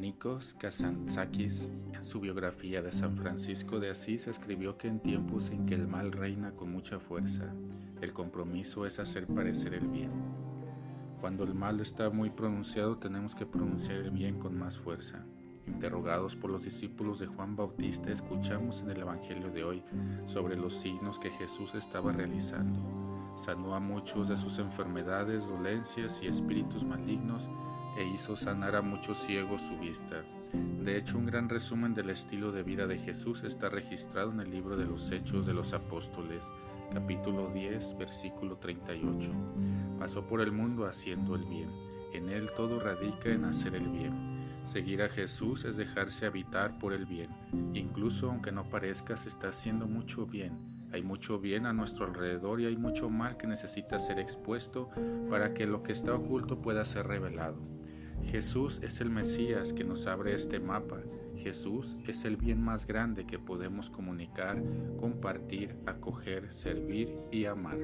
Nikos Kazantzakis, en su biografía de San Francisco de Asís, escribió que en tiempos en que el mal reina con mucha fuerza, el compromiso es hacer parecer el bien. Cuando el mal está muy pronunciado, tenemos que pronunciar el bien con más fuerza. Interrogados por los discípulos de Juan Bautista, escuchamos en el Evangelio de hoy sobre los signos que Jesús estaba realizando. Sanó a muchos de sus enfermedades, dolencias y espíritus malignos e hizo sanar a muchos ciegos su vista. De hecho, un gran resumen del estilo de vida de Jesús está registrado en el libro de los Hechos de los Apóstoles, capítulo 10, versículo 38. Pasó por el mundo haciendo el bien. En él todo radica en hacer el bien. Seguir a Jesús es dejarse habitar por el bien. Incluso aunque no parezca, se está haciendo mucho bien. Hay mucho bien a nuestro alrededor y hay mucho mal que necesita ser expuesto para que lo que está oculto pueda ser revelado. Jesús es el Mesías que nos abre este mapa. Jesús es el bien más grande que podemos comunicar, compartir, acoger, servir y amar.